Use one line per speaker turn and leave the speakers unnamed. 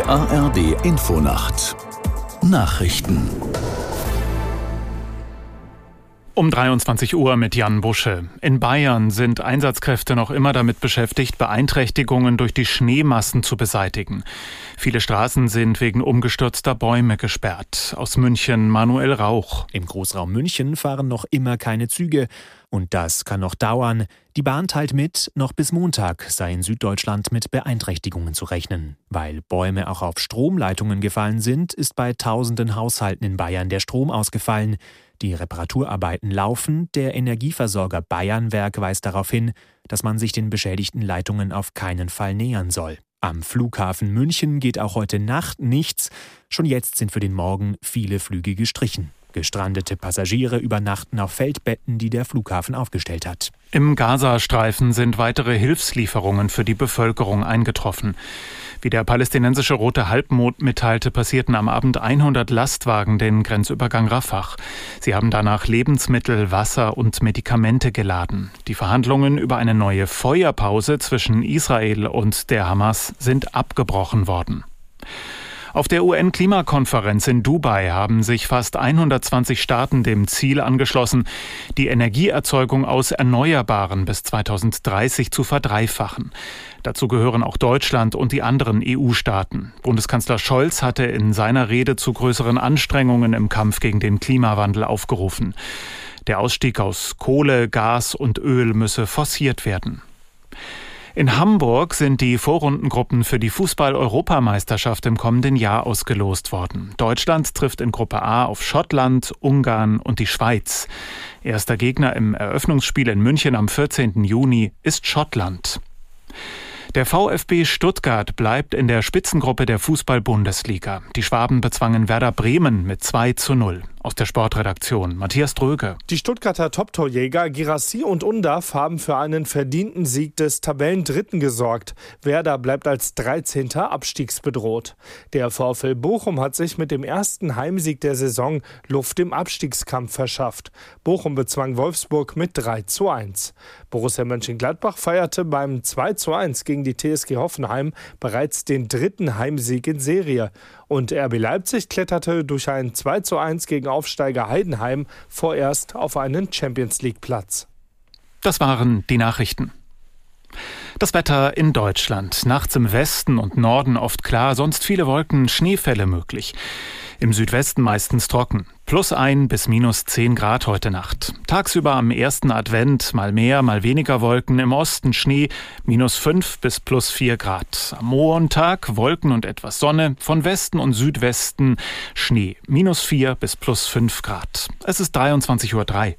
Die ARD Infonacht Nachrichten
um 23 Uhr mit Jan Busche. In Bayern sind Einsatzkräfte noch immer damit beschäftigt, Beeinträchtigungen durch die Schneemassen zu beseitigen. Viele Straßen sind wegen umgestürzter Bäume gesperrt. Aus München Manuel Rauch.
Im Großraum München fahren noch immer keine Züge. Und das kann noch dauern. Die Bahn teilt mit, noch bis Montag sei in Süddeutschland mit Beeinträchtigungen zu rechnen. Weil Bäume auch auf Stromleitungen gefallen sind, ist bei tausenden Haushalten in Bayern der Strom ausgefallen. Die Reparaturarbeiten laufen, der Energieversorger Bayernwerk weist darauf hin, dass man sich den beschädigten Leitungen auf keinen Fall nähern soll. Am Flughafen München geht auch heute Nacht nichts. Schon jetzt sind für den Morgen viele Flüge gestrichen. Gestrandete Passagiere übernachten auf Feldbetten, die der Flughafen aufgestellt hat.
Im Gazastreifen sind weitere Hilfslieferungen für die Bevölkerung eingetroffen. Wie der palästinensische Rote Halbmond mitteilte, passierten am Abend 100 Lastwagen den Grenzübergang Rafah. Sie haben danach Lebensmittel, Wasser und Medikamente geladen. Die Verhandlungen über eine neue Feuerpause zwischen Israel und der Hamas sind abgebrochen worden. Auf der UN-Klimakonferenz in Dubai haben sich fast 120 Staaten dem Ziel angeschlossen, die Energieerzeugung aus Erneuerbaren bis 2030 zu verdreifachen. Dazu gehören auch Deutschland und die anderen EU-Staaten. Bundeskanzler Scholz hatte in seiner Rede zu größeren Anstrengungen im Kampf gegen den Klimawandel aufgerufen. Der Ausstieg aus Kohle, Gas und Öl müsse forciert werden. In Hamburg sind die Vorrundengruppen für die Fußball-Europameisterschaft im kommenden Jahr ausgelost worden. Deutschland trifft in Gruppe A auf Schottland, Ungarn und die Schweiz. Erster Gegner im Eröffnungsspiel in München am 14. Juni ist Schottland. Der VfB Stuttgart bleibt in der Spitzengruppe der Fußball-Bundesliga. Die Schwaben bezwangen Werder Bremen mit 2 zu 0. Aus der Sportredaktion Matthias Dröge.
Die Stuttgarter Top-Torjäger Girassi und Undaf haben für einen verdienten Sieg des Tabellendritten gesorgt. Werder bleibt als 13. abstiegsbedroht. Der VfL Bochum hat sich mit dem ersten Heimsieg der Saison Luft im Abstiegskampf verschafft. Bochum bezwang Wolfsburg mit 3 zu 1. Borussia Mönchengladbach feierte beim 2 zu 1 gegen die TSG Hoffenheim bereits den dritten Heimsieg in Serie. Und RB Leipzig kletterte durch ein 2 zu 1 gegen Aufsteiger Heidenheim vorerst auf einen Champions League Platz.
Das waren die Nachrichten. Das Wetter in Deutschland. Nachts im Westen und Norden oft klar, sonst viele Wolken, Schneefälle möglich. Im Südwesten meistens trocken. Plus ein bis minus zehn Grad heute Nacht. Tagsüber am ersten Advent mal mehr, mal weniger Wolken. Im Osten Schnee minus fünf bis plus vier Grad. Am Montag Wolken und etwas Sonne. Von Westen und Südwesten Schnee minus vier bis plus fünf Grad. Es ist 23.03 Uhr.